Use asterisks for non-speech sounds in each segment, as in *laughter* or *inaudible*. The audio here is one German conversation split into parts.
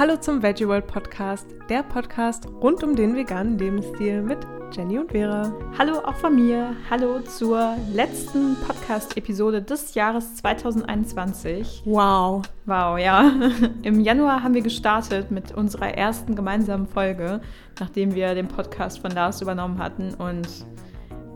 Hallo zum Veggie World Podcast, der Podcast rund um den veganen Lebensstil mit Jenny und Vera. Hallo auch von mir. Hallo zur letzten Podcast-Episode des Jahres 2021. Wow. Wow, ja. *laughs* Im Januar haben wir gestartet mit unserer ersten gemeinsamen Folge, nachdem wir den Podcast von Lars übernommen hatten. Und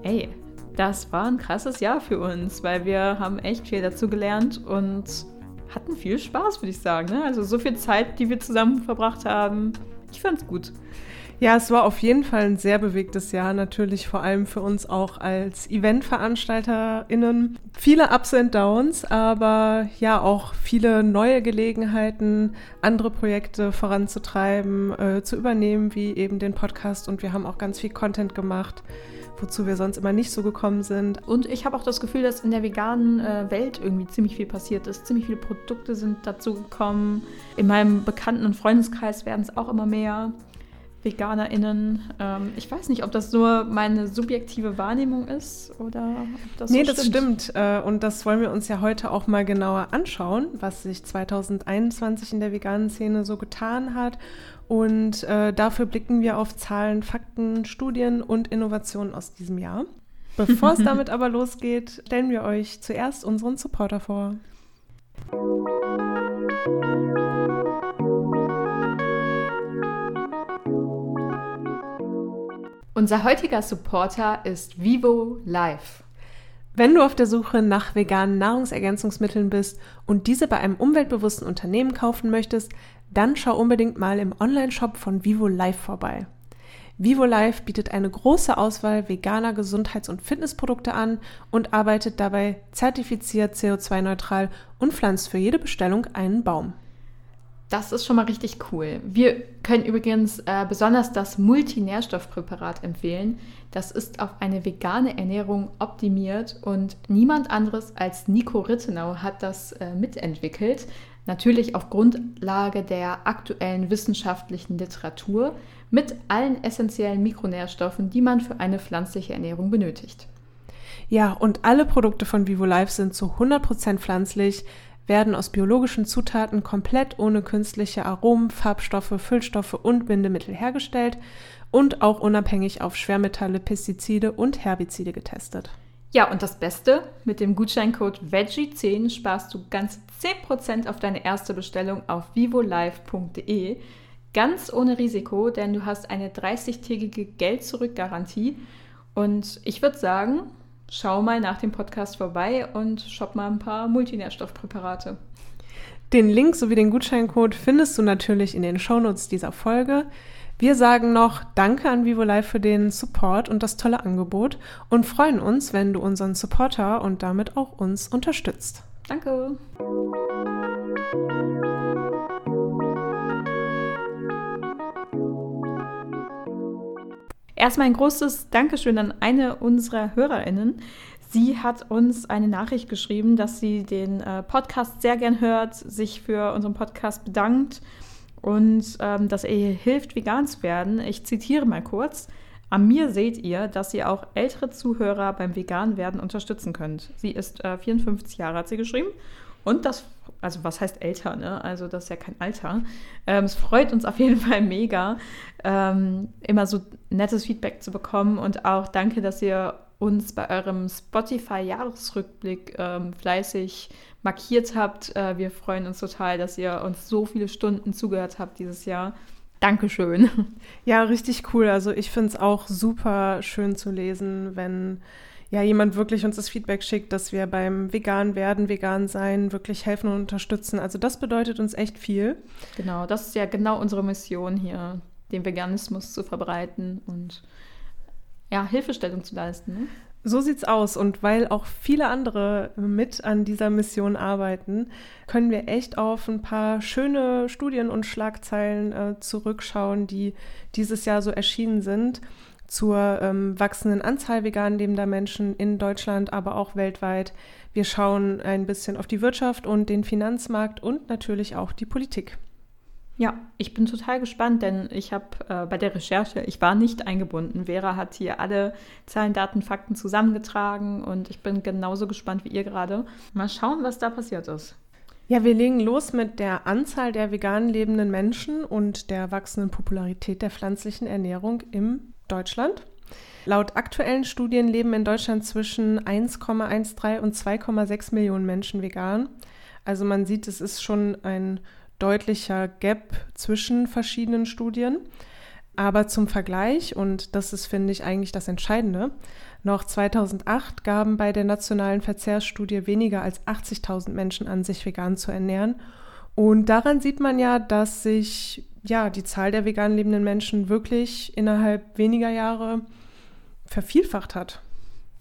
ey, das war ein krasses Jahr für uns, weil wir haben echt viel dazu gelernt und hatten viel Spaß, würde ich sagen. Ne? Also so viel Zeit, die wir zusammen verbracht haben. Ich fand's gut. Ja, es war auf jeden Fall ein sehr bewegtes Jahr, natürlich vor allem für uns auch als EventveranstalterInnen. Viele Ups und Downs, aber ja auch viele neue Gelegenheiten, andere Projekte voranzutreiben, äh, zu übernehmen, wie eben den Podcast. Und wir haben auch ganz viel Content gemacht wozu wir sonst immer nicht so gekommen sind. Und ich habe auch das Gefühl, dass in der veganen äh, Welt irgendwie ziemlich viel passiert ist. Ziemlich viele Produkte sind dazu gekommen. In meinem Bekannten- und Freundeskreis werden es auch immer mehr. VeganerInnen. Ähm, ich weiß nicht, ob das nur meine subjektive Wahrnehmung ist oder ob das Nee, so das stimmt. Äh, und das wollen wir uns ja heute auch mal genauer anschauen, was sich 2021 in der veganen Szene so getan hat. Und äh, dafür blicken wir auf Zahlen, Fakten, Studien und Innovationen aus diesem Jahr. *laughs* Bevor es damit aber losgeht, stellen wir euch zuerst unseren Supporter vor. Unser heutiger Supporter ist Vivo Life. Wenn du auf der Suche nach veganen Nahrungsergänzungsmitteln bist und diese bei einem umweltbewussten Unternehmen kaufen möchtest, dann schau unbedingt mal im Online-Shop von Vivo Life vorbei. Vivo Life bietet eine große Auswahl veganer Gesundheits- und Fitnessprodukte an und arbeitet dabei zertifiziert CO2-neutral und pflanzt für jede Bestellung einen Baum. Das ist schon mal richtig cool. Wir können übrigens äh, besonders das Multinährstoffpräparat empfehlen. Das ist auf eine vegane Ernährung optimiert und niemand anderes als Nico Rittenau hat das äh, mitentwickelt. Natürlich auf Grundlage der aktuellen wissenschaftlichen Literatur mit allen essentiellen Mikronährstoffen, die man für eine pflanzliche Ernährung benötigt. Ja, und alle Produkte von Vivo Life sind zu 100% pflanzlich, werden aus biologischen Zutaten komplett ohne künstliche Aromen, Farbstoffe, Füllstoffe und Bindemittel hergestellt und auch unabhängig auf Schwermetalle, Pestizide und Herbizide getestet. Ja, und das Beste, mit dem Gutscheincode VEGGIE10 sparst du ganz 10% auf deine erste Bestellung auf vivolive.de. Ganz ohne Risiko, denn du hast eine 30-tägige Geld-Zurück-Garantie. Und ich würde sagen, schau mal nach dem Podcast vorbei und shop mal ein paar Multinährstoffpräparate. Den Link sowie den Gutscheincode findest du natürlich in den Shownotes dieser Folge. Wir sagen noch Danke an Vivo Live für den Support und das tolle Angebot und freuen uns, wenn du unseren Supporter und damit auch uns unterstützt. Danke. Erstmal ein großes Dankeschön an eine unserer HörerInnen. Sie hat uns eine Nachricht geschrieben, dass sie den äh, Podcast sehr gern hört, sich für unseren Podcast bedankt und ähm, dass er ihr hilft, vegan zu werden. Ich zitiere mal kurz. An mir seht ihr, dass ihr auch ältere Zuhörer beim Vegan-Werden unterstützen könnt. Sie ist äh, 54 Jahre, hat sie geschrieben. Und das, also was heißt älter, ne? Also das ist ja kein Alter. Ähm, es freut uns auf jeden *laughs* Fall mega, ähm, immer so nettes Feedback zu bekommen. Und auch danke, dass ihr uns bei eurem Spotify-Jahresrückblick ähm, fleißig markiert habt. Äh, wir freuen uns total, dass ihr uns so viele Stunden zugehört habt dieses Jahr. Dankeschön. Ja, richtig cool. Also ich finde es auch super schön zu lesen, wenn ja jemand wirklich uns das Feedback schickt, dass wir beim Vegan werden, vegan sein, wirklich helfen und unterstützen. Also das bedeutet uns echt viel. Genau, das ist ja genau unsere Mission hier, den Veganismus zu verbreiten und ja, Hilfestellung zu leisten. Ne? So sieht's aus. Und weil auch viele andere mit an dieser Mission arbeiten, können wir echt auf ein paar schöne Studien und Schlagzeilen äh, zurückschauen, die dieses Jahr so erschienen sind zur ähm, wachsenden Anzahl vegan lebender Menschen in Deutschland, aber auch weltweit. Wir schauen ein bisschen auf die Wirtschaft und den Finanzmarkt und natürlich auch die Politik. Ja, ich bin total gespannt, denn ich habe äh, bei der Recherche, ich war nicht eingebunden. Vera hat hier alle Zahlen, Daten, Fakten zusammengetragen und ich bin genauso gespannt wie ihr gerade. Mal schauen, was da passiert ist. Ja, wir legen los mit der Anzahl der vegan lebenden Menschen und der wachsenden Popularität der pflanzlichen Ernährung in Deutschland. Laut aktuellen Studien leben in Deutschland zwischen 1,13 und 2,6 Millionen Menschen vegan. Also man sieht, es ist schon ein deutlicher Gap zwischen verschiedenen Studien. Aber zum Vergleich, und das ist, finde ich, eigentlich das Entscheidende, noch 2008 gaben bei der nationalen Verzehrsstudie weniger als 80.000 Menschen an, sich vegan zu ernähren. Und daran sieht man ja, dass sich ja die Zahl der vegan lebenden Menschen wirklich innerhalb weniger Jahre vervielfacht hat.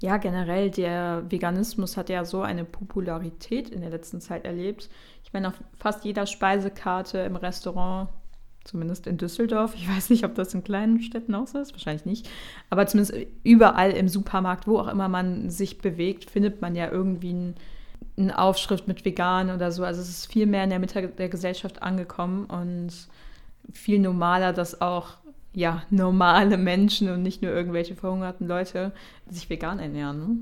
Ja, generell, der Veganismus hat ja so eine Popularität in der letzten Zeit erlebt. Ich meine, auf fast jeder Speisekarte im Restaurant Zumindest in Düsseldorf. Ich weiß nicht, ob das in kleinen Städten auch so ist. Wahrscheinlich nicht. Aber zumindest überall im Supermarkt, wo auch immer man sich bewegt, findet man ja irgendwie ein, eine Aufschrift mit vegan oder so. Also es ist viel mehr in der Mitte der Gesellschaft angekommen und viel normaler, dass auch ja, normale Menschen und nicht nur irgendwelche verhungerten Leute sich vegan ernähren. Ne?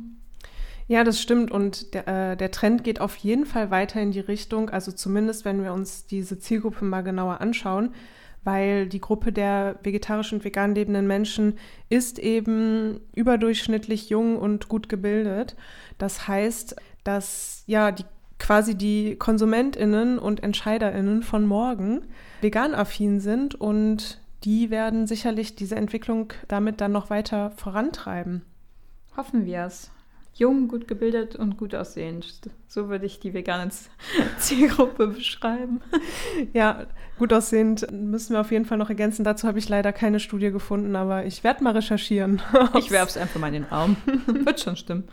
Ja, das stimmt. Und der, äh, der Trend geht auf jeden Fall weiter in die Richtung, also zumindest wenn wir uns diese Zielgruppe mal genauer anschauen, weil die Gruppe der vegetarisch und vegan lebenden Menschen ist eben überdurchschnittlich jung und gut gebildet. Das heißt, dass ja die quasi die KonsumentInnen und EntscheiderInnen von morgen vegan affin sind und die werden sicherlich diese Entwicklung damit dann noch weiter vorantreiben. Hoffen wir es. Jung, gut gebildet und gut aussehend. So würde ich die vegane *laughs* Zielgruppe beschreiben. *laughs* Ja, gut aussehend müssen wir auf jeden Fall noch ergänzen. Dazu habe ich leider keine Studie gefunden, aber ich werde mal recherchieren. *laughs* Ich werfe es einfach mal in den Raum. Wird schon stimmen.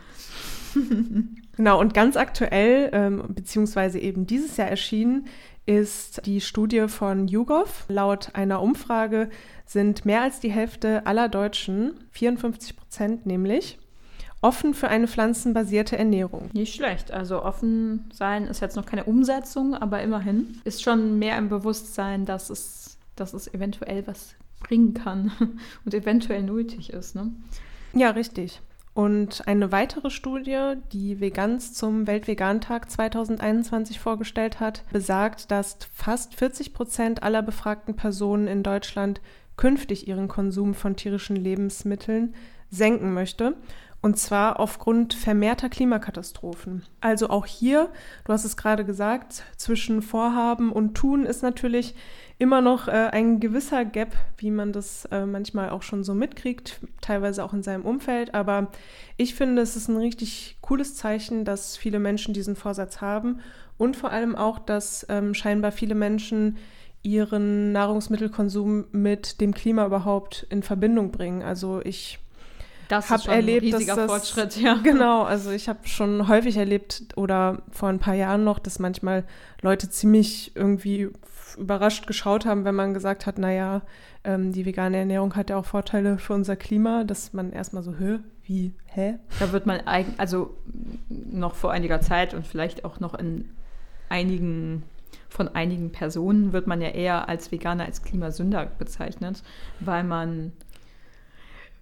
Genau, und ganz aktuell, ähm, beziehungsweise eben dieses Jahr erschienen, ist die Studie von YouGov. Laut einer Umfrage sind mehr als die Hälfte aller Deutschen, 54 Prozent nämlich, offen für eine pflanzenbasierte Ernährung. Nicht schlecht. Also offen sein ist jetzt noch keine Umsetzung, aber immerhin ist schon mehr im Bewusstsein, dass es, dass es eventuell was bringen kann *laughs* und eventuell nötig ist. Ne? Ja, richtig. Und eine weitere Studie, die Veganz zum Weltvegantag 2021 vorgestellt hat, besagt, dass fast 40 Prozent aller befragten Personen in Deutschland künftig ihren Konsum von tierischen Lebensmitteln senken möchte und zwar aufgrund vermehrter Klimakatastrophen. Also auch hier, du hast es gerade gesagt, zwischen Vorhaben und Tun ist natürlich immer noch äh, ein gewisser Gap, wie man das äh, manchmal auch schon so mitkriegt, teilweise auch in seinem Umfeld. Aber ich finde, es ist ein richtig cooles Zeichen, dass viele Menschen diesen Vorsatz haben und vor allem auch, dass ähm, scheinbar viele Menschen ihren Nahrungsmittelkonsum mit dem Klima überhaupt in Verbindung bringen. Also ich das habe erlebt, ein riesiger das, Fortschritt, ja. *laughs* Genau, also ich habe schon häufig erlebt oder vor ein paar Jahren noch, dass manchmal Leute ziemlich irgendwie überrascht geschaut haben, wenn man gesagt hat, naja, ähm, die vegane Ernährung hat ja auch Vorteile für unser Klima, dass man erstmal so, hä, wie, hä? Da wird man eigentlich, also noch vor einiger Zeit und vielleicht auch noch in einigen von einigen Personen wird man ja eher als Veganer als Klimasünder bezeichnet, weil man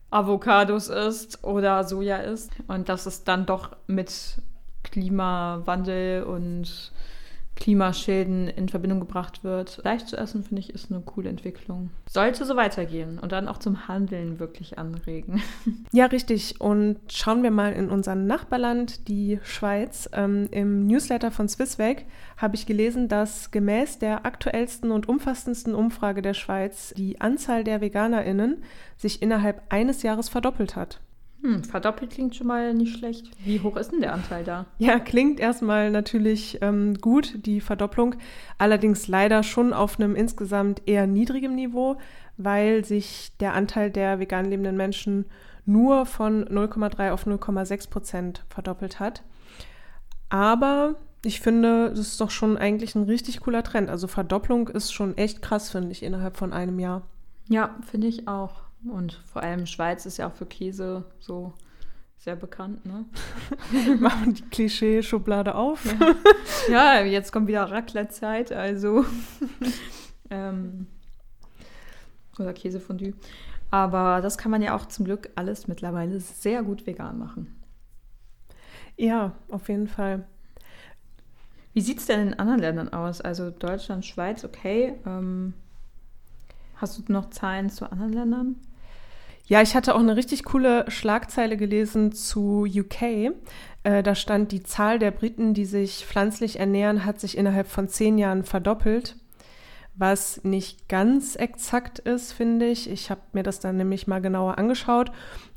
Avocados isst oder Soja isst. Und dass es dann doch mit Klimawandel und Klimaschäden in Verbindung gebracht wird. Leicht zu essen, finde ich, ist eine coole Entwicklung. Sollte so weitergehen und dann auch zum Handeln wirklich anregen. *laughs* Ja, richtig. Und schauen wir mal in unser Nachbarland, die Schweiz. Ähm, Im Newsletter von Swissweg habe ich gelesen, dass gemäß der aktuellsten und umfassendsten Umfrage der Schweiz die Anzahl der VeganerInnen sich innerhalb eines Jahres verdoppelt hat. Hm, verdoppelt klingt schon mal nicht schlecht. Wie hoch ist denn der Anteil da? Ja, klingt erstmal natürlich ähm, gut, die Verdopplung. Allerdings leider schon auf einem insgesamt eher niedrigem Niveau, weil sich der Anteil der vegan lebenden Menschen nur von 0,3 auf 0,6 Prozent verdoppelt hat. Aber ich finde, das ist doch schon eigentlich ein richtig cooler Trend. Also Verdopplung ist schon echt krass, finde ich, innerhalb von einem Jahr. Ja, finde ich auch. Und vor allem Schweiz ist ja auch für Käse so sehr bekannt, ne? *laughs* Machen die Klischee-Schublade auf. Ja. ja. jetzt kommt wieder Raclette-Zeit, also *laughs* ähm, oder Käsefondue. Aber das kann man ja auch zum Glück alles mittlerweile sehr gut vegan machen. Ja, auf jeden Fall. Wie sieht es denn in anderen Ländern aus? Also Deutschland, Schweiz, okay. Ähm, hast du noch Zahlen zu anderen Ländern? Ja, ich hatte auch eine richtig coole Schlagzeile gelesen zu UK. Äh, da stand, die Zahl der Briten, die sich pflanzlich ernähren, hat sich innerhalb von zehn Jahren verdoppelt. Was nicht ganz exakt ist, finde ich. Ich habe mir das dann nämlich mal genauer angeschaut.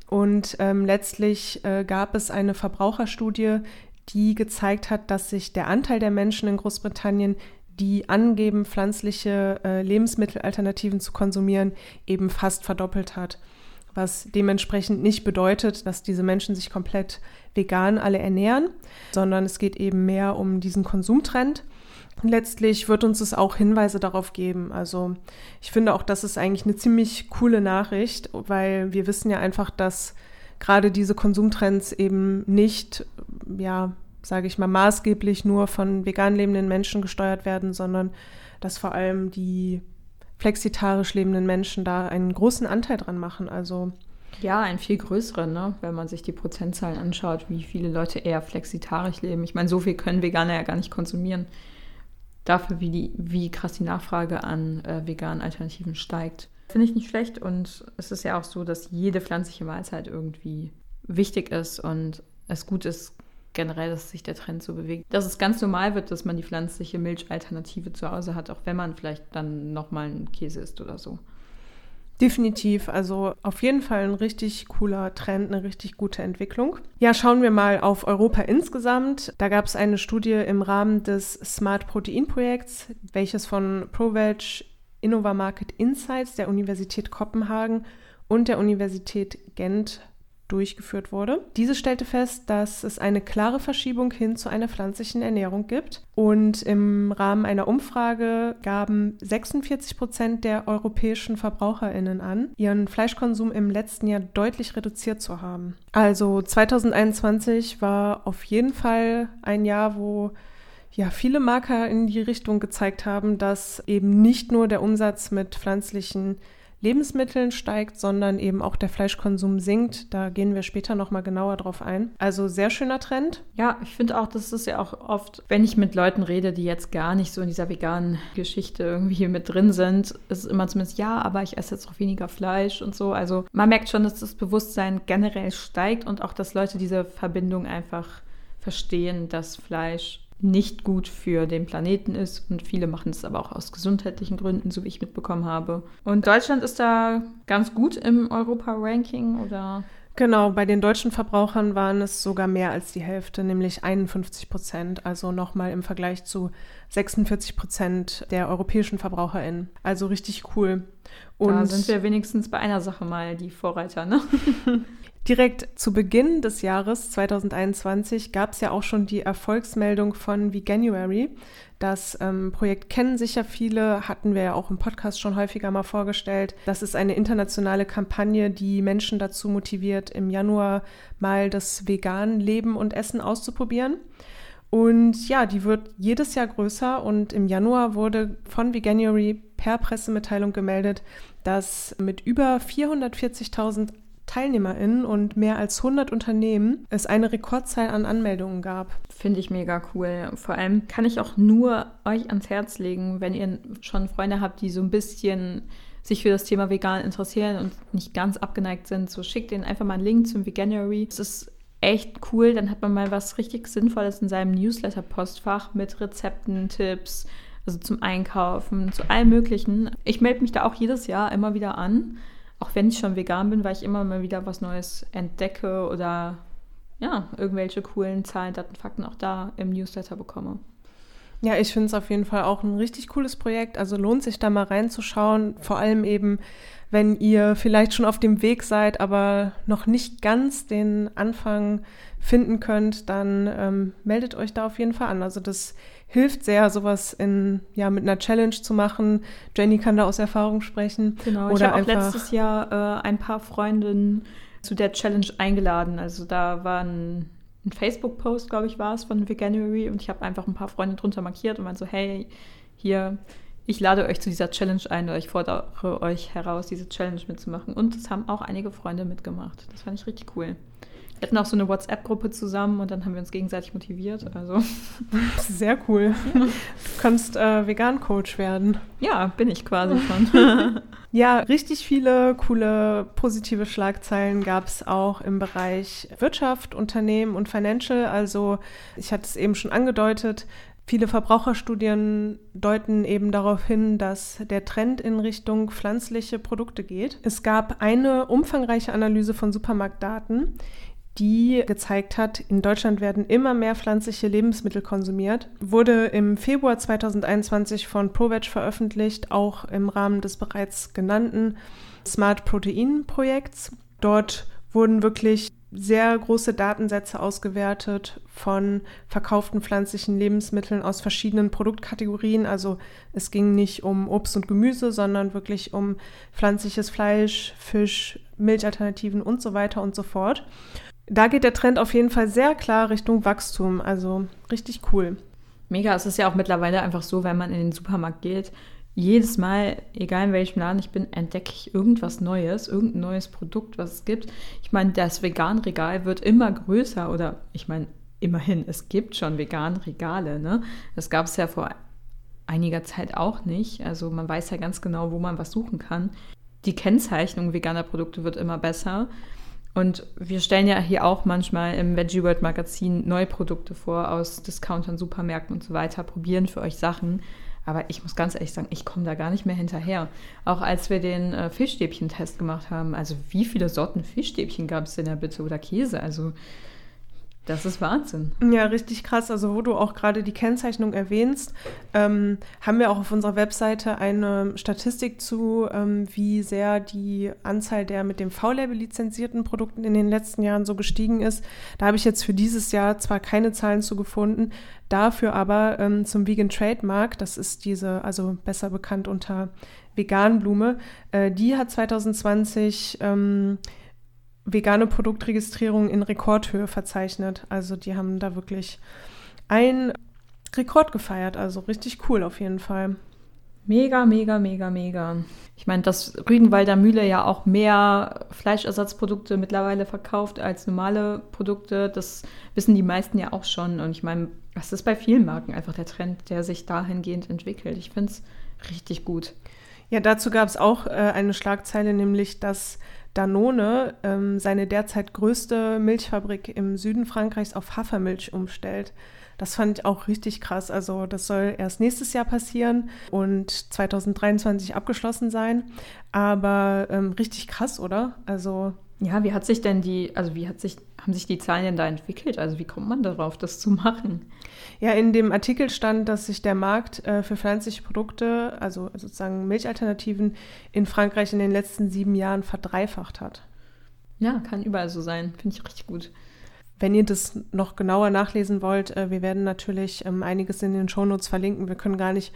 Und ähm, letztlich äh, gab es eine Verbraucherstudie, die gezeigt hat, dass sich der Anteil der Menschen in Großbritannien, die angeben, pflanzliche äh, Lebensmittelalternativen zu konsumieren, eben fast verdoppelt hat was dementsprechend nicht bedeutet, dass diese Menschen sich komplett vegan alle ernähren, sondern es geht eben mehr um diesen Konsumtrend. letztlich wird uns es auch Hinweise darauf geben. Also ich finde auch, das ist eigentlich eine ziemlich coole Nachricht, weil wir wissen ja einfach, dass gerade diese Konsumtrends eben nicht, ja, sage ich mal, maßgeblich nur von vegan lebenden Menschen gesteuert werden, sondern dass vor allem die flexitarisch lebenden Menschen da einen großen Anteil dran machen. Also ja, einen viel größeren, ne? wenn man sich die Prozentzahlen anschaut, wie viele Leute eher flexitarisch leben. Ich meine, so viel können Veganer ja gar nicht konsumieren. Dafür, wie, die, wie krass die Nachfrage an äh, veganen Alternativen steigt. Finde ich nicht schlecht und es ist ja auch so, dass jede pflanzliche Mahlzeit irgendwie wichtig ist und es gut ist, generell, dass sich der Trend so bewegt. Dass es ganz normal wird, dass man die pflanzliche Milchalternative zu Hause hat, auch wenn man vielleicht dann nochmal einen Käse isst oder so. Definitiv, also auf jeden Fall ein richtig cooler Trend, eine richtig gute Entwicklung. Ja, schauen wir mal auf Europa insgesamt. Da gab es eine Studie im Rahmen des Smart Protein Projekts, welches von ProVeg Innova Market Insights der Universität Kopenhagen und der Universität Gent durchgeführt wurde. Diese stellte fest, dass es eine klare Verschiebung hin zu einer pflanzlichen Ernährung gibt. Und im Rahmen einer Umfrage gaben 46 Prozent der europäischen VerbraucherInnen an, ihren Fleischkonsum im letzten Jahr deutlich reduziert zu haben. Also 2021 war auf jeden Fall ein Jahr, wo ja, viele Marker in die Richtung gezeigt haben, dass eben nicht nur der Umsatz mit pflanzlichen Lebensmitteln steigt, sondern eben auch der Fleischkonsum sinkt. Da gehen wir später nochmal genauer drauf ein. Also sehr schöner Trend. Ja, ich finde auch, das ist ja auch oft, wenn ich mit Leuten rede, die jetzt gar nicht so in dieser veganen Geschichte irgendwie mit drin sind, ist es immer zumindest, ja, aber ich esse jetzt auch weniger Fleisch und so. Also man merkt schon, dass das Bewusstsein generell steigt und auch, dass Leute diese Verbindung einfach verstehen, dass Fleisch nicht gut für den Planeten ist. Und viele machen es aber auch aus gesundheitlichen Gründen, so wie ich mitbekommen habe. Und Deutschland ist da ganz gut im Europa-Ranking oder? Genau, bei den deutschen Verbrauchern waren es sogar mehr als die Hälfte, nämlich 51 Prozent, also nochmal im Vergleich zu 46 Prozent der europäischen VerbraucherInnen. Also richtig cool. Und da sind wir wenigstens bei einer Sache mal die Vorreiter, ne? *laughs* Direkt zu Beginn des Jahres 2021 gab es ja auch schon die Erfolgsmeldung von Veganuary. Das ähm, Projekt kennen sicher viele, hatten wir ja auch im Podcast schon häufiger mal vorgestellt. Das ist eine internationale Kampagne, die Menschen dazu motiviert, im Januar mal das vegan Leben und Essen auszuprobieren. Und ja, die wird jedes Jahr größer und im Januar wurde von Veganuary per Pressemitteilung gemeldet, dass mit über 440.000 TeilnehmerInnen und mehr als 100 Unternehmen es eine Rekordzahl an Anmeldungen gab. Finde ich mega cool. Vor allem kann ich auch nur euch ans Herz legen, wenn ihr schon Freunde habt, die so ein bisschen sich für das Thema vegan interessieren und nicht ganz abgeneigt sind, so schickt ihnen einfach mal einen Link zum Veganuary. Es ist echt cool, dann hat man mal was richtig Sinnvolles in seinem Newsletter-Postfach mit Rezepten, Tipps, also zum Einkaufen, zu allem Möglichen. Ich melde mich da auch jedes Jahr immer wieder an auch wenn ich schon vegan bin, weil ich immer mal wieder was Neues entdecke oder ja, irgendwelche coolen Zahlen, Daten, Fakten auch da im Newsletter bekomme. Ja, ich finde es auf jeden Fall auch ein richtig cooles Projekt. Also lohnt sich da mal reinzuschauen. Vor allem eben, wenn ihr vielleicht schon auf dem Weg seid, aber noch nicht ganz den Anfang finden könnt, dann ähm, meldet euch da auf jeden Fall an. Also das hilft sehr, sowas in, ja, mit einer Challenge zu machen. Jenny kann da aus Erfahrung sprechen. Genau, ich habe auch letztes Jahr äh, ein paar Freundinnen zu der Challenge eingeladen. Also da war ein, ein Facebook-Post, glaube ich, war es von Veganuary und ich habe einfach ein paar Freunde drunter markiert und meinte so, hey, hier, ich lade euch zu dieser Challenge ein oder ich fordere euch heraus, diese Challenge mitzumachen. Und es haben auch einige Freunde mitgemacht. Das fand ich richtig cool. Wir hatten auch so eine WhatsApp-Gruppe zusammen und dann haben wir uns gegenseitig motiviert. Also. *laughs* Sehr cool. Du kannst äh, Vegan-Coach werden. Ja, bin ich quasi *laughs* schon. ja, richtig viele coole positive Schlagzeilen gab es auch im Bereich Wirtschaft, Unternehmen und Financial. Also ich hatte es eben schon angedeutet, Viele Verbraucherstudien deuten eben darauf hin, dass der Trend in Richtung pflanzliche Produkte geht. Es gab eine umfangreiche Analyse von Supermarktdaten, die gezeigt hat, in Deutschland werden immer mehr pflanzliche Lebensmittel konsumiert. Wurde im Februar 2021 von ProVeg veröffentlicht, auch im Rahmen des bereits genannten Smart Protein Projekts. Dort wurden wirklich sehr große Datensätze ausgewertet von verkauften pflanzlichen Lebensmitteln aus verschiedenen Produktkategorien. Also es ging nicht um Obst und Gemüse, sondern wirklich um pflanzliches Fleisch, Fisch, Milchalternativen und so weiter und so fort. Da geht der Trend auf jeden Fall sehr klar Richtung Wachstum. Also richtig cool. Mega, es ist ja auch mittlerweile einfach so, wenn man in den Supermarkt geht, jedes Mal, egal in welchem Laden ich bin, entdecke ich irgendwas Neues, irgendein neues Produkt, was es gibt. Ich meine, das Vegan-Regal wird immer größer oder ich meine, immerhin, es gibt schon Vegan-Regale. Ne? Das gab es ja vor einiger Zeit auch nicht. Also man weiß ja ganz genau, wo man was suchen kann. Die Kennzeichnung veganer Produkte wird immer besser. Und wir stellen ja hier auch manchmal im Veggie World Magazin neue Produkte vor aus Discountern, Supermärkten und so weiter, probieren für euch Sachen. Aber ich muss ganz ehrlich sagen, ich komme da gar nicht mehr hinterher. Auch als wir den äh, Fischstäbchen-Test gemacht haben, also wie viele Sorten Fischstäbchen gab es denn da bitte oder Käse? Also das ist Wahnsinn. Ja, richtig krass. Also wo du auch gerade die Kennzeichnung erwähnst, ähm, haben wir auch auf unserer Webseite eine Statistik zu, ähm, wie sehr die Anzahl der mit dem V-Label lizenzierten Produkten in den letzten Jahren so gestiegen ist. Da habe ich jetzt für dieses Jahr zwar keine Zahlen zu gefunden, dafür aber ähm, zum Vegan Trademark, das ist diese, also besser bekannt unter Veganblume, äh, die hat 2020 ähm, vegane Produktregistrierung in Rekordhöhe verzeichnet. Also die haben da wirklich einen Rekord gefeiert. Also richtig cool auf jeden Fall. Mega, mega, mega, mega. Ich meine, dass Rügenwalder Mühle ja auch mehr Fleischersatzprodukte mittlerweile verkauft als normale Produkte, das wissen die meisten ja auch schon. Und ich meine, das ist bei vielen Marken einfach der Trend, der sich dahingehend entwickelt. Ich finde es richtig gut. Ja, dazu gab es auch äh, eine Schlagzeile, nämlich dass Danone ähm, seine derzeit größte Milchfabrik im Süden Frankreichs auf Hafermilch umstellt. Das fand ich auch richtig krass. Also das soll erst nächstes Jahr passieren und 2023 abgeschlossen sein. Aber ähm, richtig krass, oder? Also ja, wie hat sich denn die, also wie hat sich, haben sich die Zahlen denn da entwickelt? Also wie kommt man darauf, das zu machen? Ja, in dem Artikel stand, dass sich der Markt äh, für pflanzliche Produkte, also sozusagen Milchalternativen, in Frankreich in den letzten sieben Jahren verdreifacht hat. Ja, kann überall so sein. Finde ich richtig gut. Wenn ihr das noch genauer nachlesen wollt, äh, wir werden natürlich ähm, einiges in den Shownotes verlinken. Wir können gar nicht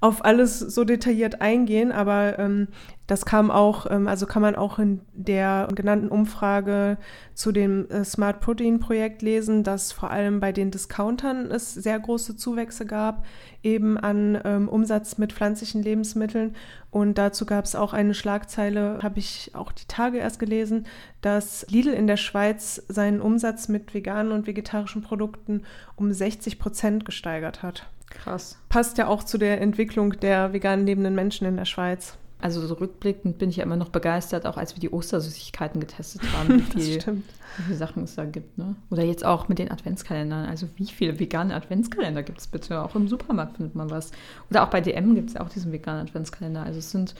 auf alles so detailliert eingehen, aber ähm, das kam auch, ähm, also kann man auch in der genannten Umfrage zu dem äh, Smart Protein Projekt lesen, dass vor allem bei den Discountern es sehr große Zuwächse gab, eben an ähm, Umsatz mit pflanzlichen Lebensmitteln. Und dazu gab es auch eine Schlagzeile, habe ich auch die Tage erst gelesen, dass Lidl in der Schweiz seinen Umsatz mit veganen und vegetarischen Produkten um 60 Prozent gesteigert hat. Krass. Passt ja auch zu der Entwicklung der vegan lebenden Menschen in der Schweiz. Also so rückblickend bin ich ja immer noch begeistert, auch als wir die Ostersüßigkeiten getestet *laughs* haben, wie, viel, wie viele Sachen es da gibt. Ne? Oder jetzt auch mit den Adventskalendern. Also wie viele vegane Adventskalender gibt es bitte? Auch im Supermarkt findet man was. Oder auch bei DM gibt es ja auch diesen veganen Adventskalender. Also es sind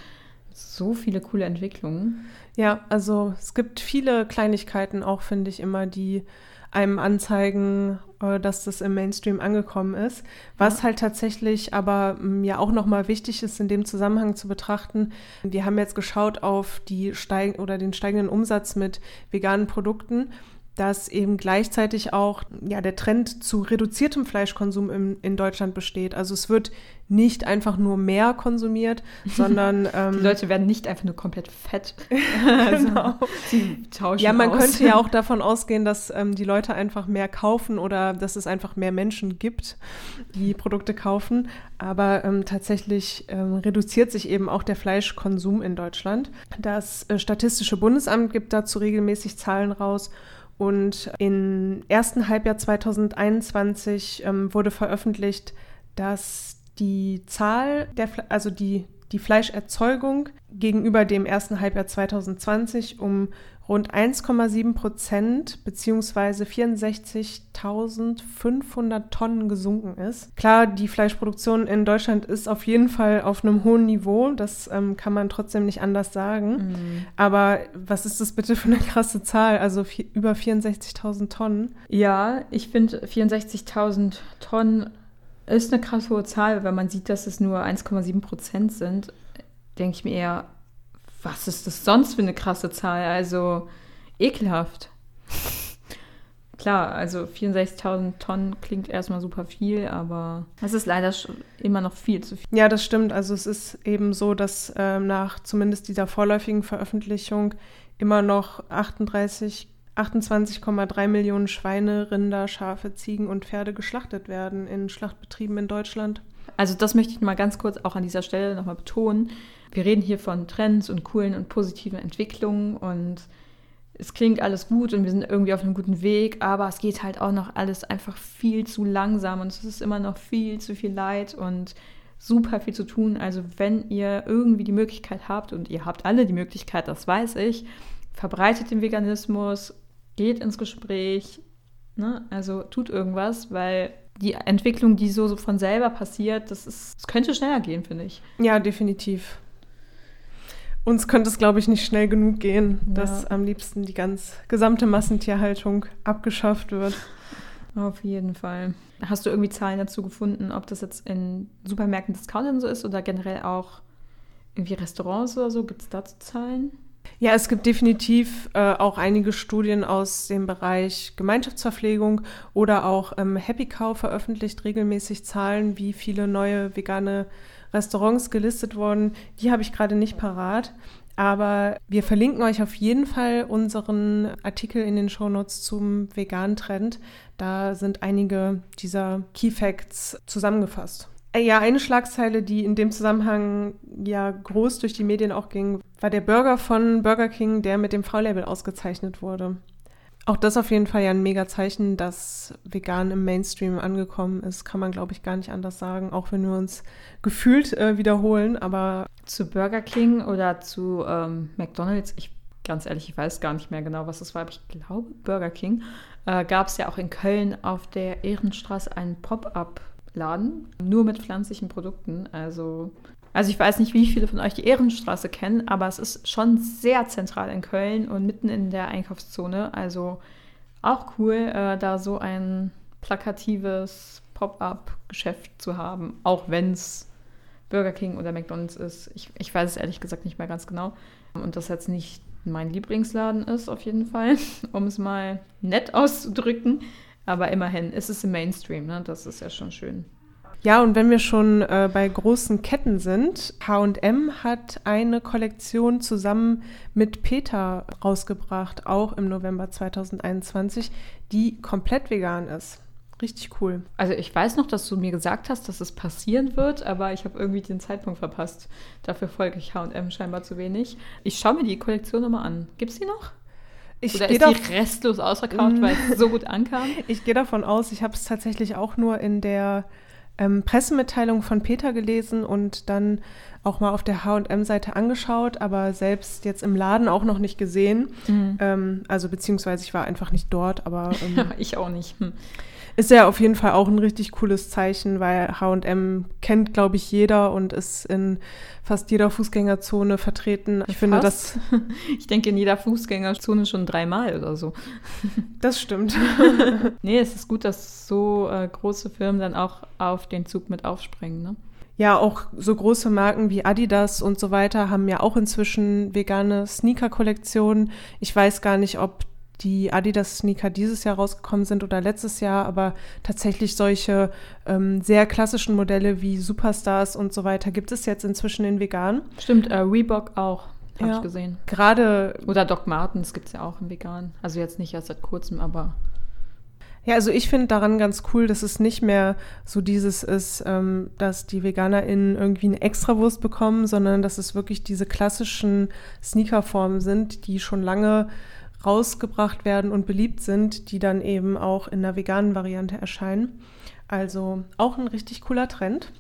so viele coole Entwicklungen. Ja, also es gibt viele Kleinigkeiten auch, finde ich immer, die einem anzeigen, dass das im Mainstream angekommen ist. Was ja. halt tatsächlich aber mm, ja auch nochmal wichtig ist, in dem Zusammenhang zu betrachten. Wir haben jetzt geschaut auf die steig oder den steigenden Umsatz mit veganen Produkten dass eben gleichzeitig auch ja, der Trend zu reduziertem Fleischkonsum in, in Deutschland besteht. Also es wird nicht einfach nur mehr konsumiert, *laughs* sondern ähm, die Leute werden nicht einfach nur komplett fett. *laughs* also, genau. Tauschen Ja, man aus. könnte ja auch *laughs* davon ausgehen, dass ähm, die Leute einfach mehr kaufen oder dass es einfach mehr Menschen gibt, die Produkte kaufen. Aber ähm, tatsächlich ähm, reduziert sich eben auch der Fleischkonsum in Deutschland. Das äh, Statistische Bundesamt gibt dazu regelmäßig Zahlen raus Und im ersten Halbjahr 2021 ähm, wurde veröffentlicht, dass die Zahl der, also die, die Fleischerzeugung gegenüber dem ersten Halbjahr 2020 um rund 1,7 Prozent bzw. 64.500 Tonnen gesunken ist. Klar, die Fleischproduktion in Deutschland ist auf jeden Fall auf einem hohen Niveau, das ähm, kann man trotzdem nicht anders sagen. Mhm. Aber was ist das bitte für eine krasse Zahl? Also über 64.000 Tonnen. Ja, ich finde 64.000 Tonnen ist eine krass hohe Zahl, wenn man sieht, dass es nur 1,7 Prozent sind. Denke ich mir eher, was ist das sonst für eine krasse Zahl? Also ekelhaft. *laughs* Klar, also 64.000 Tonnen klingt erstmal super viel, aber es ist leider immer noch viel zu viel. Ja, das stimmt. Also es ist eben so, dass äh, nach zumindest dieser vorläufigen Veröffentlichung immer noch 38 28,3 Millionen Schweine, Rinder, Schafe, Ziegen und Pferde geschlachtet werden in Schlachtbetrieben in Deutschland. Also das möchte ich mal ganz kurz auch an dieser Stelle nochmal betonen. Wir reden hier von Trends und coolen und positiven Entwicklungen und es klingt alles gut und wir sind irgendwie auf einem guten Weg, aber es geht halt auch noch alles einfach viel zu langsam und es ist immer noch viel zu viel Leid und super viel zu tun. Also wenn ihr irgendwie die Möglichkeit habt und ihr habt alle die Möglichkeit, das weiß ich, verbreitet den Veganismus, geht ins Gespräch, ne? also tut irgendwas, weil die Entwicklung, die so, von selber passiert, das, ist, das könnte schneller gehen, finde ich. Ja, definitiv. Uns könnte es, glaube ich, nicht schnell genug gehen, ja. dass am liebsten die ganz gesamte Massentierhaltung abgeschafft wird. Auf jeden Fall. Hast du irgendwie Zahlen dazu gefunden, ob das jetzt in Supermärkten, Discountern so ist oder generell auch irgendwie Restaurants oder so? Gibt es dazu Zahlen? Ja, es gibt definitiv äh, auch einige Studien aus dem Bereich Gemeinschaftsverpflegung oder auch ähm, Happy Cow veröffentlicht regelmäßig Zahlen, wie viele neue vegane Restaurants gelistet wurden. Die habe ich gerade nicht parat. Aber wir verlinken euch auf jeden Fall unseren Artikel in den Shownotes zum veganen Trend. Da sind einige dieser Key Facts zusammengefasst. Äh, ja, eine Schlagzeile, die in dem Zusammenhang ja groß durch die Medien auch ging, war der Burger von Burger King, der mit dem V-Label ausgezeichnet wurde. Auch das auf jeden Fall ja ein mega Zeichen, dass vegan im Mainstream angekommen ist, kann man glaube ich gar nicht anders sagen, auch wenn wir uns gefühlt äh, wiederholen, aber zu Burger King oder zu ähm, McDonald's, ich ganz ehrlich, ich weiß gar nicht mehr genau, was das war, aber ich glaube Burger King, äh, gab es ja auch in Köln auf der Ehrenstraße einen Pop-up Laden, nur mit pflanzlichen Produkten. Also, also ich weiß nicht, wie viele von euch die Ehrenstraße kennen, aber es ist schon sehr zentral in Köln und mitten in der Einkaufszone. Also auch cool, äh, da so ein plakatives Pop-up-Geschäft zu haben, auch wenn es Burger King oder McDonald's ist. Ich, ich weiß es ehrlich gesagt nicht mehr ganz genau. Und das jetzt nicht mein Lieblingsladen ist, auf jeden Fall, *laughs* um es mal nett auszudrücken. Aber immerhin ist es im Mainstream, ne? das ist ja schon schön. Ja, und wenn wir schon äh, bei großen Ketten sind, HM hat eine Kollektion zusammen mit Peter rausgebracht, auch im November 2021, die komplett vegan ist. Richtig cool. Also ich weiß noch, dass du mir gesagt hast, dass es passieren wird, aber ich habe irgendwie den Zeitpunkt verpasst. Dafür folge ich HM scheinbar zu wenig. Ich schaue mir die Kollektion nochmal an. Gibt es die noch? Ich Oder ist die restlos ausverkauft, weil es *laughs* so gut ankam? Ich gehe davon aus, ich habe es tatsächlich auch nur in der ähm, Pressemitteilung von Peter gelesen und dann auch mal auf der HM-Seite angeschaut, aber selbst jetzt im Laden auch noch nicht gesehen. Mhm. Ähm, also beziehungsweise ich war einfach nicht dort, aber. *laughs* Ähm, ich auch nicht. Hm ist ja auf jeden Fall auch ein richtig cooles Zeichen, weil HM kennt, glaube ich, jeder und ist in fast jeder Fußgängerzone vertreten. Ich fast? finde das. *laughs* Ich denke in jeder Fußgängerzone schon dreimal oder so. *laughs* Das stimmt. *laughs* nee, es ist gut, dass so äh, große Firmen dann auch auf den Zug mit aufspringen, ne? Ja, auch so große Marken wie Adidas und so weiter haben ja auch inzwischen vegane Sneaker-Kollektionen. Ich weiß gar nicht, ob die Adidas-Sneaker dieses Jahr rausgekommen sind oder letztes Jahr, aber tatsächlich solche ähm, sehr klassischen Modelle wie Superstars und so weiter gibt es jetzt inzwischen in vegan. Stimmt, äh, Reebok auch, habe ja. ich gesehen. Gerade. Oder Doc Martens gibt es ja auch in vegan. Also jetzt nicht erst seit kurzem, aber. Ja, also ich finde daran ganz cool, dass es nicht mehr so dieses ist, ähm, dass die VeganerInnen irgendwie eine Extrawurst bekommen, sondern dass es wirklich diese klassischen Sneakerformen sind, die schon lange rausgebracht werden und beliebt sind, die dann eben auch in der veganen Variante erscheinen. Also auch ein richtig cooler Trend.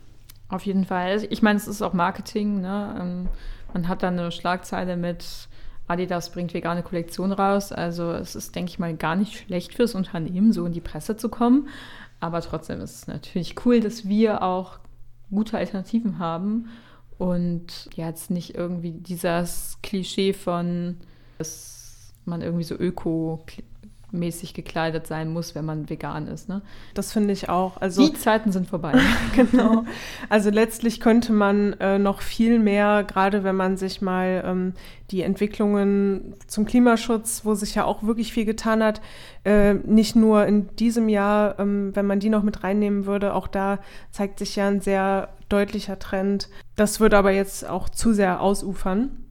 Auf jeden Fall. Ich meine, es ist auch Marketing. Ne? Ähm, man hat dann eine Schlagzeile mit Adidas bringt vegane Kollektion raus. Also es ist, denke ich mal, gar nicht schlecht fürs Unternehmen, so in die Presse zu kommen. Aber trotzdem ist es natürlich cool, dass wir auch gute Alternativen haben und jetzt nicht irgendwie dieses Klischee von, dass man irgendwie so öko mäßig gekleidet sein muss, wenn man vegan ist. Ne? Das finde ich auch. Also, Die Zeiten sind vorbei. *laughs* genau. Also letztlich könnte man äh, noch viel mehr, gerade wenn man sich mal ähm, die Entwicklungen zum Klimaschutz, wo sich ja auch wirklich viel getan hat, äh, nicht nur in diesem Jahr, ähm, wenn man die noch mit reinnehmen würde, auch da zeigt sich ja ein sehr deutlicher Trend. Das würde aber jetzt auch zu sehr ausufern.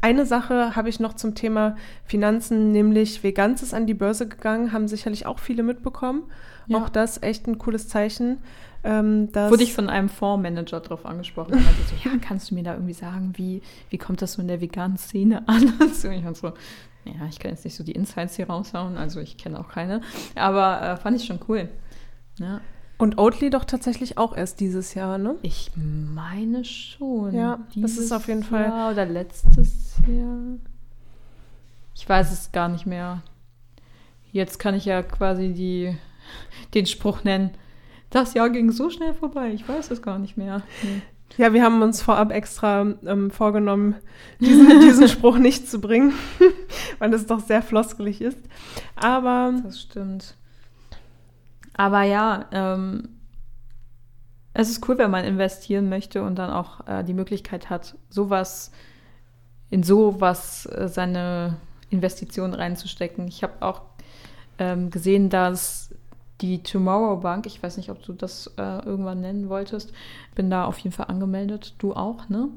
Eine Sache habe ich noch zum Thema Finanzen, nämlich Veganz ist an die Börse gegangen, haben sicherlich auch viele mitbekommen. Ja. Auch das echt ein cooles Zeichen. Ähm, Wurde ich von einem Fondsmanager darauf angesprochen. Er meinte so, ja, kannst du mir da irgendwie sagen, wie, wie kommt das so in der veganen Szene an? *laughs* Und so, ich so, ja, ich kann jetzt nicht so die Insights hier raushauen, also ich kenne auch keine. Aber äh, fand ich schon cool. Ja. Und Oatly doch tatsächlich auch erst dieses Jahr, ne? Ich meine schon. Ja, das ist auf jeden Fall. Jahr oder letztes Jahr. Ich weiß es gar nicht mehr. Jetzt kann ich ja quasi die, *laughs* den Spruch nennen. Das Jahr ging so schnell vorbei. Ich weiß es gar nicht mehr. Nee. Ja, wir haben uns vorab extra ähm, vorgenommen, diesen, *laughs* diesen Spruch nicht zu bringen, *laughs* weil es doch sehr floskelig ist. Aber. Das stimmt. Aber ja, ähm, es ist cool, wenn man investieren möchte und dann auch äh, die Möglichkeit hat, sowas in sowas äh, seine Investitionen reinzustecken. Ich habe auch ähm, gesehen, dass die Tomorrow Bank, ich weiß nicht, ob du das äh, irgendwann nennen wolltest, bin da auf jeden Fall angemeldet. Du auch, ne?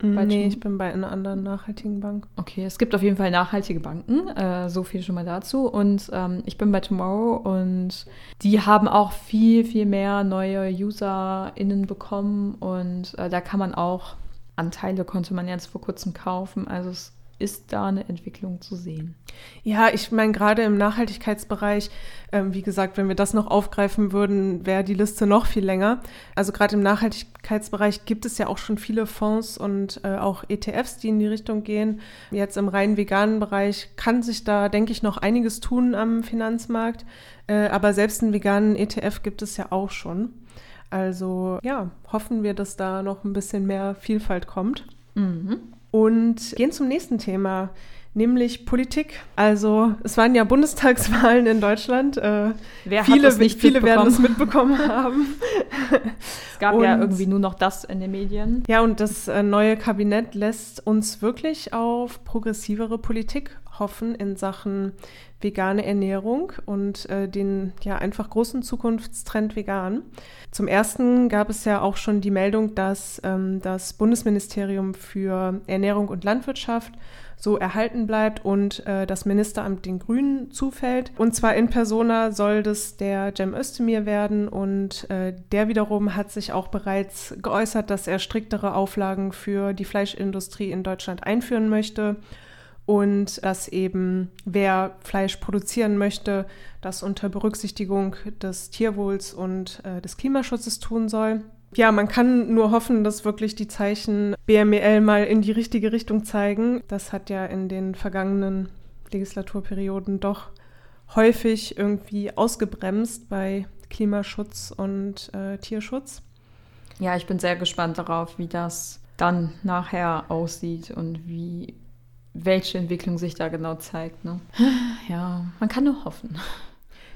Bei nee, ich bin bei einer anderen nachhaltigen Bank. Okay, es gibt auf jeden Fall nachhaltige Banken, äh, so viel schon mal dazu. Und ähm, ich bin bei Tomorrow und die haben auch viel, viel mehr neue UserInnen bekommen und äh, da kann man auch Anteile konnte man jetzt vor kurzem kaufen. Also es ist da eine Entwicklung zu sehen. Ja, ich meine, gerade im Nachhaltigkeitsbereich, ähm, wie gesagt, wenn wir das noch aufgreifen würden, wäre die Liste noch viel länger. Also gerade im Nachhaltigkeitsbereich gibt es ja auch schon viele Fonds und äh, auch ETFs, die in die Richtung gehen. Jetzt im rein veganen Bereich kann sich da, denke ich, noch einiges tun am Finanzmarkt. Äh, aber selbst einen veganen ETF gibt es ja auch schon. Also ja, hoffen wir, dass da noch ein bisschen mehr Vielfalt kommt. Mhm und gehen zum nächsten Thema, nämlich Politik. Also es waren ja Bundestagswahlen in Deutschland. Äh, Wer viele, hat nicht viele werden es mitbekommen *laughs* haben. Es gab und, ja irgendwie nur noch das in den Medien. Ja, und das äh, neue Kabinett lässt uns wirklich auf progressivere Politik hoffen in Sachen vegane Ernährung und äh, den ja einfach großen Zukunftstrend vegan. Zum ersten gab es ja auch schon die Meldung, dass ähm, das Bundesministerium für Ernährung und Landwirtschaft so erhalten bleibt und äh, das Ministeramt den Grünen zufällt. Und zwar in Persona soll das der Cem Özdemir werden und äh, der wiederum hat sich auch bereits geäußert, dass er striktere Auflagen für die Fleischindustrie in Deutschland einführen möchte und dass eben wer Fleisch produzieren möchte, das unter Berücksichtigung des Tierwohls und äh, des Klimaschutzes tun soll. Ja, man kann nur hoffen, dass wirklich die Zeichen BMEL mal in die richtige Richtung zeigen. Das hat ja in den vergangenen Legislaturperioden doch häufig irgendwie ausgebremst bei Klimaschutz und äh, Tierschutz. Ja, ich bin sehr gespannt darauf, wie das dann nachher aussieht und wie welche Entwicklung sich da genau zeigt. Ne? *sighs* Ja, man kann nur hoffen.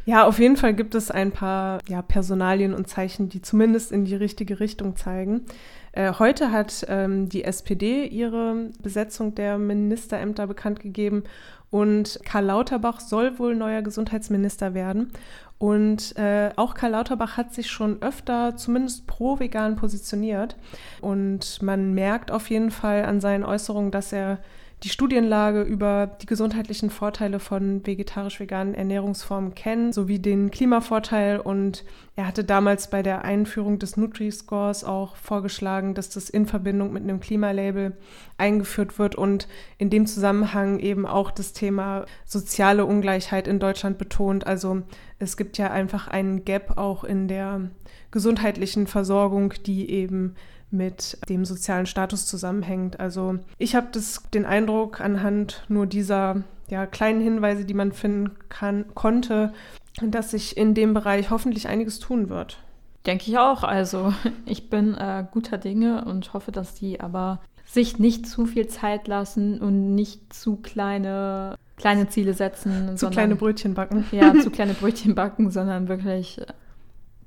Ja, auf jeden Fall gibt es ein paar ja, Personalien und Zeichen, die zumindest in die richtige Richtung zeigen. Äh, heute hat ähm, die SPD ihre Besetzung der Ministerämter bekannt gegeben und Karl Lauterbach soll wohl neuer Gesundheitsminister werden. Und äh, auch Karl Lauterbach hat sich schon öfter zumindest pro vegan positioniert. Und man merkt auf jeden Fall an seinen Äußerungen, dass er die Studienlage über die gesundheitlichen Vorteile von vegetarisch-veganen Ernährungsformen kennen, sowie den Klimavorteil. Und er hatte damals bei der Einführung des Nutri-Scores auch vorgeschlagen, dass das in Verbindung mit einem Klimalabel eingeführt wird und in dem Zusammenhang eben auch das Thema soziale Ungleichheit in Deutschland betont. Also es gibt ja einfach einen Gap auch in der gesundheitlichen Versorgung, die eben mit dem sozialen Status zusammenhängt. Also ich habe den Eindruck anhand nur dieser ja, kleinen Hinweise, die man finden kann, konnte, dass sich in dem Bereich hoffentlich einiges tun wird. Denke ich auch. Also *laughs* ich bin äh, guter Dinge und hoffe, dass die aber sich nicht zu viel Zeit lassen und nicht zu kleine, kleine Ziele setzen. Zu sondern, kleine Brötchen backen. *laughs* Ja, zu kleine *laughs* Brötchen backen, sondern wirklich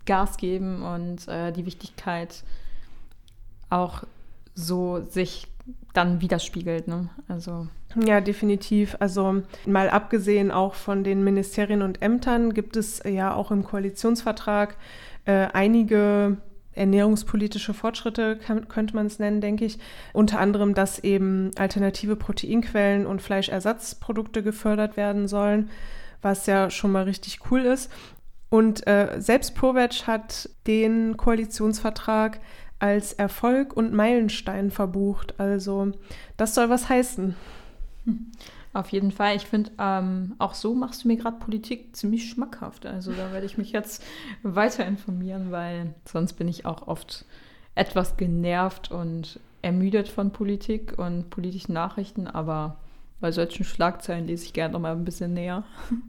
Gas geben und äh, die Wichtigkeit auch so sich dann widerspiegelt. Ne? Also. Ja, definitiv. Also mal abgesehen auch von den Ministerien und Ämtern gibt es ja auch im Koalitionsvertrag äh, einige ernährungspolitische Fortschritte, kann, könnte man es nennen, denke ich. Unter anderem, dass eben alternative Proteinquellen und Fleischersatzprodukte gefördert werden sollen, was ja schon mal richtig cool ist. Und äh, selbst Provetsch hat den Koalitionsvertrag als Erfolg und Meilenstein verbucht. Also das soll was heißen. Auf jeden Fall. Ich finde, ähm, auch so machst du mir gerade Politik ziemlich schmackhaft. Also da werde ich mich jetzt weiter informieren, weil sonst bin ich auch oft etwas genervt und ermüdet von Politik und politischen Nachrichten. Aber bei solchen Schlagzeilen lese ich gerne noch mal ein bisschen näher. *laughs*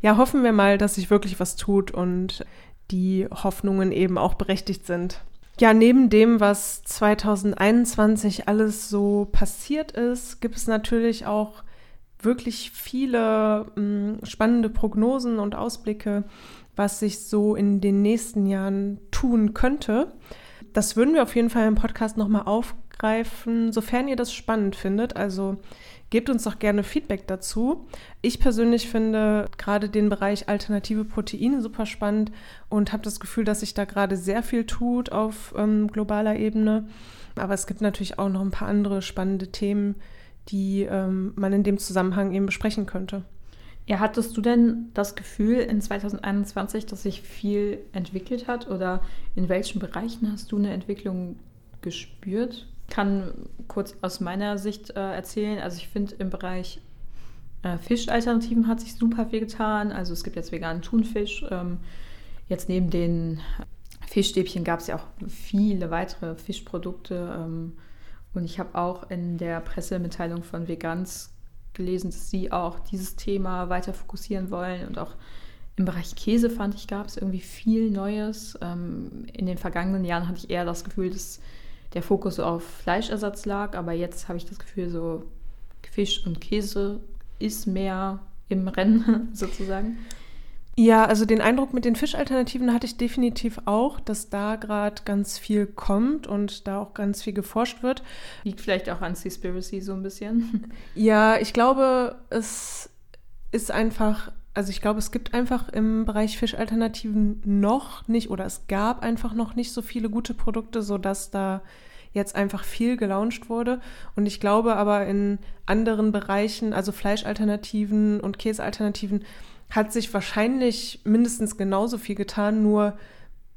Ja, hoffen wir mal, dass sich wirklich was tut und die Hoffnungen eben auch berechtigt sind. Ja, neben dem, was 2021 alles so passiert ist, gibt es natürlich auch wirklich viele mh, hm, spannende Prognosen und Ausblicke, was sich so in den nächsten Jahren tun könnte. Das würden wir auf jeden Fall im Podcast nochmal aufgreifen, sofern ihr das spannend findet. Also Gebt uns doch gerne Feedback dazu. Ich persönlich finde gerade den Bereich alternative Proteine super spannend und habe das Gefühl, dass sich da gerade sehr viel tut auf ähm, globaler Ebene. Aber es gibt natürlich auch noch ein paar andere spannende Themen, die ähm, man in dem Zusammenhang eben besprechen könnte. Ja, hattest du denn das Gefühl in 2021, dass sich viel entwickelt hat oder in welchen Bereichen hast du eine Entwicklung gespürt? Kann kurz aus meiner Sicht äh, erzählen. Also ich finde im Bereich äh, Fischalternativen hat sich super viel getan. Also es gibt jetzt veganen Thunfisch. Ähm, jetzt neben den Fischstäbchen gab es ja auch viele weitere Fischprodukte. Ähm, und ich habe auch in der Pressemitteilung von Vegans gelesen, dass sie auch dieses Thema weiter fokussieren wollen. Und auch im Bereich Käse fand ich, gab es irgendwie viel Neues. Ähm, in den vergangenen Jahren hatte ich eher das Gefühl, dass der Fokus auf Fleischersatz lag, aber jetzt habe ich das Gefühl, so Fisch und Käse ist mehr im Rennen *laughs* sozusagen. Ja, also den Eindruck mit den Fischalternativen hatte ich definitiv auch, dass da gerade ganz viel kommt und da auch ganz viel geforscht wird. Liegt vielleicht auch an Seaspiracy so ein bisschen. Ja, ich glaube, es ist einfach also ich glaube, es gibt einfach im Bereich Fischalternativen noch nicht oder es gab einfach noch nicht so viele gute Produkte, sodass da jetzt einfach viel gelauncht wurde. Und ich glaube aber in anderen Bereichen, also Fleischalternativen und Käsealternativen, hat sich wahrscheinlich mindestens genauso viel getan, nur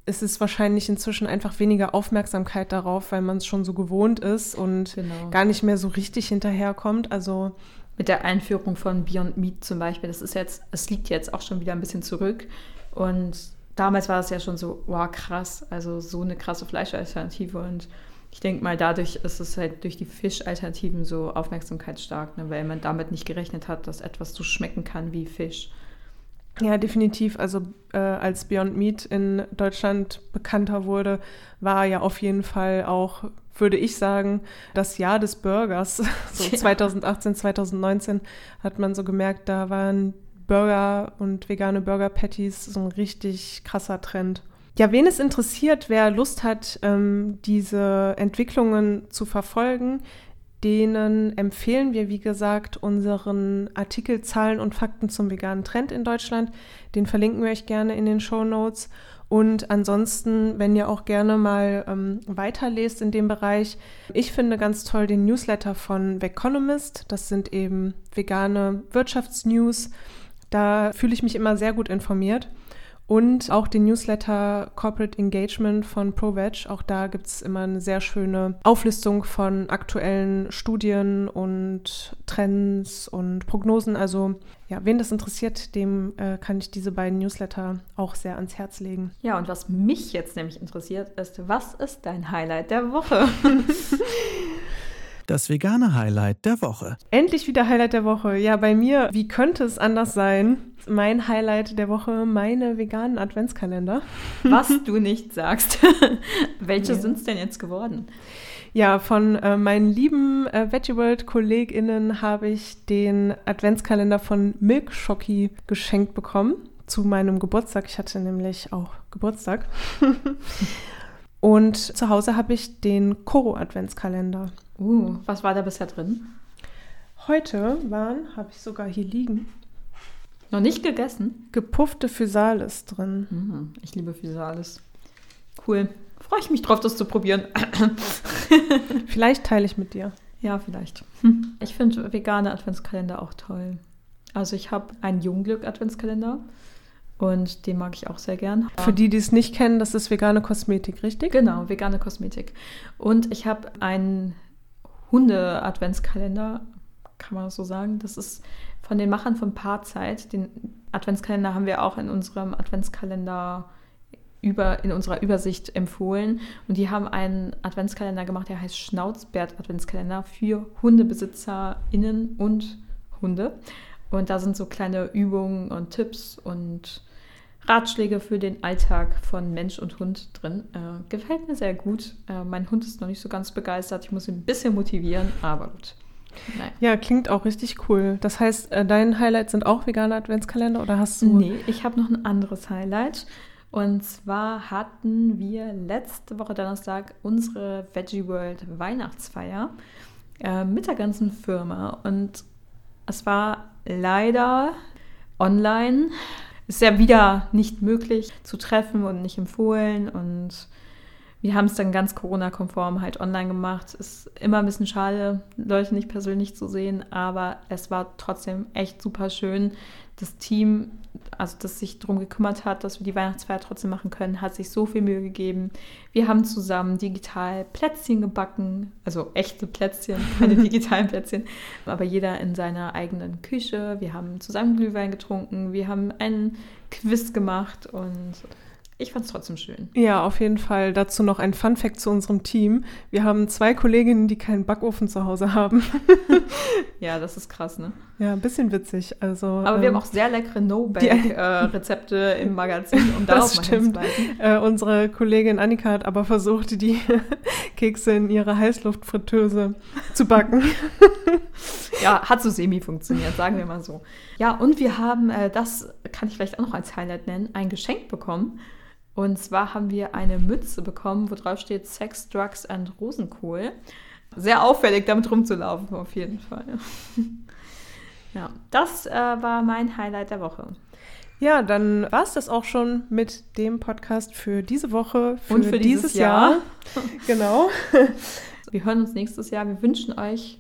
es ist wahrscheinlich inzwischen einfach weniger Aufmerksamkeit darauf, weil man es schon so gewohnt ist und genau. gar nicht mehr so richtig hinterherkommt. Also mit der Einführung von Beyond Meat zum Beispiel, das ist jetzt, es liegt jetzt auch schon wieder ein bisschen zurück. Und damals war es ja schon so, wow, krass, also so eine krasse Fleischalternative. Und ich denke mal, dadurch ist es halt durch die Fischalternativen so aufmerksamkeitsstark, ne, weil man damit nicht gerechnet hat, dass etwas so schmecken kann wie Fisch. Ja, definitiv. Also äh, als Beyond Meat in Deutschland bekannter wurde, war ja auf jeden Fall auch würde ich sagen, das Jahr des Burgers. *laughs* So ja. 2018, 2019 hat man so gemerkt, da waren Burger und vegane Burger Patties so ein richtig krasser Trend. Ja, wen es interessiert, wer Lust hat, ähm, diese Entwicklungen zu verfolgen, denen empfehlen wir, wie gesagt, unseren Artikel Zahlen und Fakten zum veganen Trend in Deutschland. Den verlinken wir euch gerne in den Show Notes. Und ansonsten, wenn ihr auch gerne mal ähm, weiterlest in dem Bereich, ich finde ganz toll den Newsletter von The Economist. Das sind eben vegane Wirtschaftsnews. Da fühle ich mich immer sehr gut informiert und auch den Newsletter Corporate Engagement von ProVeg. Auch da gibt es immer eine sehr schöne Auflistung von aktuellen Studien und Trends und Prognosen. Also ja, wen das interessiert, dem äh, kann ich diese beiden Newsletter auch sehr ans Herz legen. Ja, und was mich jetzt nämlich interessiert, ist, was ist dein Highlight der Woche? *laughs* Das vegane Highlight der Woche. Endlich wieder Highlight der Woche. Ja, bei mir, wie könnte es anders sein? Mein Highlight der Woche, meine veganen Adventskalender. *laughs* Was du nicht sagst. *laughs* Welche ja. sind es denn jetzt geworden? Ja, von äh, meinen lieben äh, Veggie World KollegInnen habe ich den Adventskalender von Milk Shocky geschenkt bekommen zu meinem Geburtstag. Ich hatte nämlich auch Geburtstag. *laughs* Und zu Hause habe ich den Koro Adventskalender. Uh, was war da bisher drin? Heute waren, habe ich sogar hier liegen. Noch nicht gegessen? Gepuffte Physalis drin. Mhm, ich liebe Physalis. Cool. Freue ich mich drauf, das zu probieren. *laughs* *laughs* vielleicht teile ich mit dir. Ja, vielleicht. Ich finde vegane Adventskalender auch toll. Also ich habe einen Jungglück-Adventskalender und den mag ich auch sehr gern. Für die, die es nicht kennen, das ist vegane Kosmetik, richtig? Genau, vegane Kosmetik. Und ich habe einen Hunde-Adventskalender, kann man so sagen. Das ist von den Machern von Paarzeit. Den Adventskalender haben wir auch in unserem Adventskalender über, in unserer Übersicht empfohlen. Und die haben einen Adventskalender gemacht, der heißt Schnauzbärt Adventskalender für HundebesitzerInnen und Hunde. Und da sind so kleine Übungen und Tipps und Ratschläge für den Alltag von Mensch und Hund drin. Äh, gefällt mir sehr gut. Äh, mein Hund ist noch nicht so ganz begeistert. Ich muss ihn ein bisschen motivieren, aber gut. Nein. Ja, klingt auch richtig cool. Das heißt, äh, dein Highlight sind auch vegane Adventskalender oder hast du. Nee, ich habe noch ein anderes Highlight. Und zwar hatten wir letzte Woche Donnerstag unsere Veggie World Weihnachtsfeier äh, mit der ganzen Firma. Und es war leider online ist ja wieder nicht möglich zu treffen und nicht empfohlen. Und wir haben es dann ganz Corona-konform halt online gemacht. Ist immer ein bisschen schade, Leute nicht persönlich zu sehen, aber es war trotzdem echt super schön. Das Team also das sich darum gekümmert hat, dass wir die Weihnachtsfeier trotzdem machen können, hat sich so viel Mühe gegeben. Wir haben zusammen digital Plätzchen gebacken, also echte Plätzchen, *laughs* keine digitalen Plätzchen, aber jeder in seiner eigenen Küche. Wir haben zusammen Glühwein getrunken, wir haben einen Quiz gemacht und ich fand es trotzdem schön. Ja, auf jeden Fall. Dazu noch ein Fun Fact zu unserem Team. Wir haben zwei Kolleginnen, die keinen Backofen zu Hause haben. *laughs* ja, das ist krass, ne? Ja, ein bisschen witzig. Also, Aber ähm, wir haben ähm, auch sehr leckere No-Bake-Rezepte äh, *laughs* im Magazin, um das stimmt. Äh, unsere Kollegin Annika hat aber versucht, die *laughs* Kekse in ihre Heißluftfritteuse zu backen. ja, hat so semi funktioniert, sagen wir mal so. Ja, und wir haben, äh, das kann ich vielleicht auch noch als Highlight nennen, ein Geschenk bekommen. Und zwar haben wir eine Mütze bekommen, wo drauf steht Sex, Drugs and Rosenkohl. Sehr auffällig, damit rumzulaufen, auf jeden Fall. *laughs* ja, das äh, war mein Highlight der Woche. Ja, dann war es das auch schon mit dem Podcast für diese Woche, für und für dieses, dieses Jahr. Jahr. *laughs* genau. Wir hören uns nächstes Jahr. Wir wünschen euch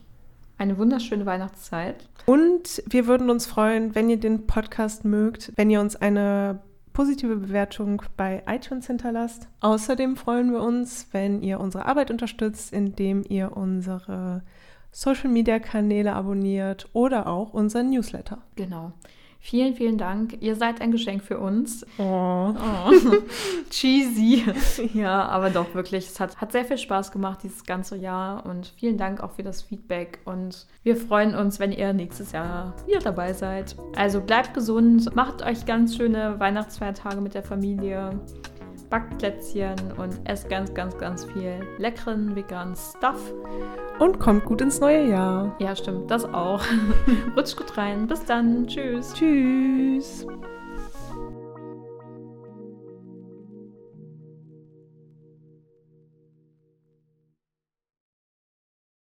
eine wunderschöne Weihnachtszeit. Und wir würden uns freuen, wenn ihr den Podcast mögt, wenn ihr uns eine positive Bewertung bei iTunes hinterlasst. Außerdem freuen wir uns, wenn ihr unsere Arbeit unterstützt, indem ihr unsere Social-Media-Kanäle abonniert oder auch unseren Newsletter. Genau. Vielen, vielen Dank. Ihr seid ein Geschenk für uns. Oh. oh. *laughs* Cheesy. *laughs* ja, aber doch wirklich. Es hat, hat sehr viel Spaß gemacht dieses ganze Jahr und vielen Dank auch für das Feedback. Und wir freuen uns, wenn ihr nächstes Jahr wieder dabei seid. Also bleibt gesund, macht euch ganz schöne Weihnachtsfeiertage mit der Familie backt Plätzchen und esst ganz, ganz, ganz viel leckeren veganen Stuff. Und kommt gut ins neue Jahr. Ja, stimmt, das auch. *laughs* Rutscht gut rein. Bis dann. Tschüss. Tschüss.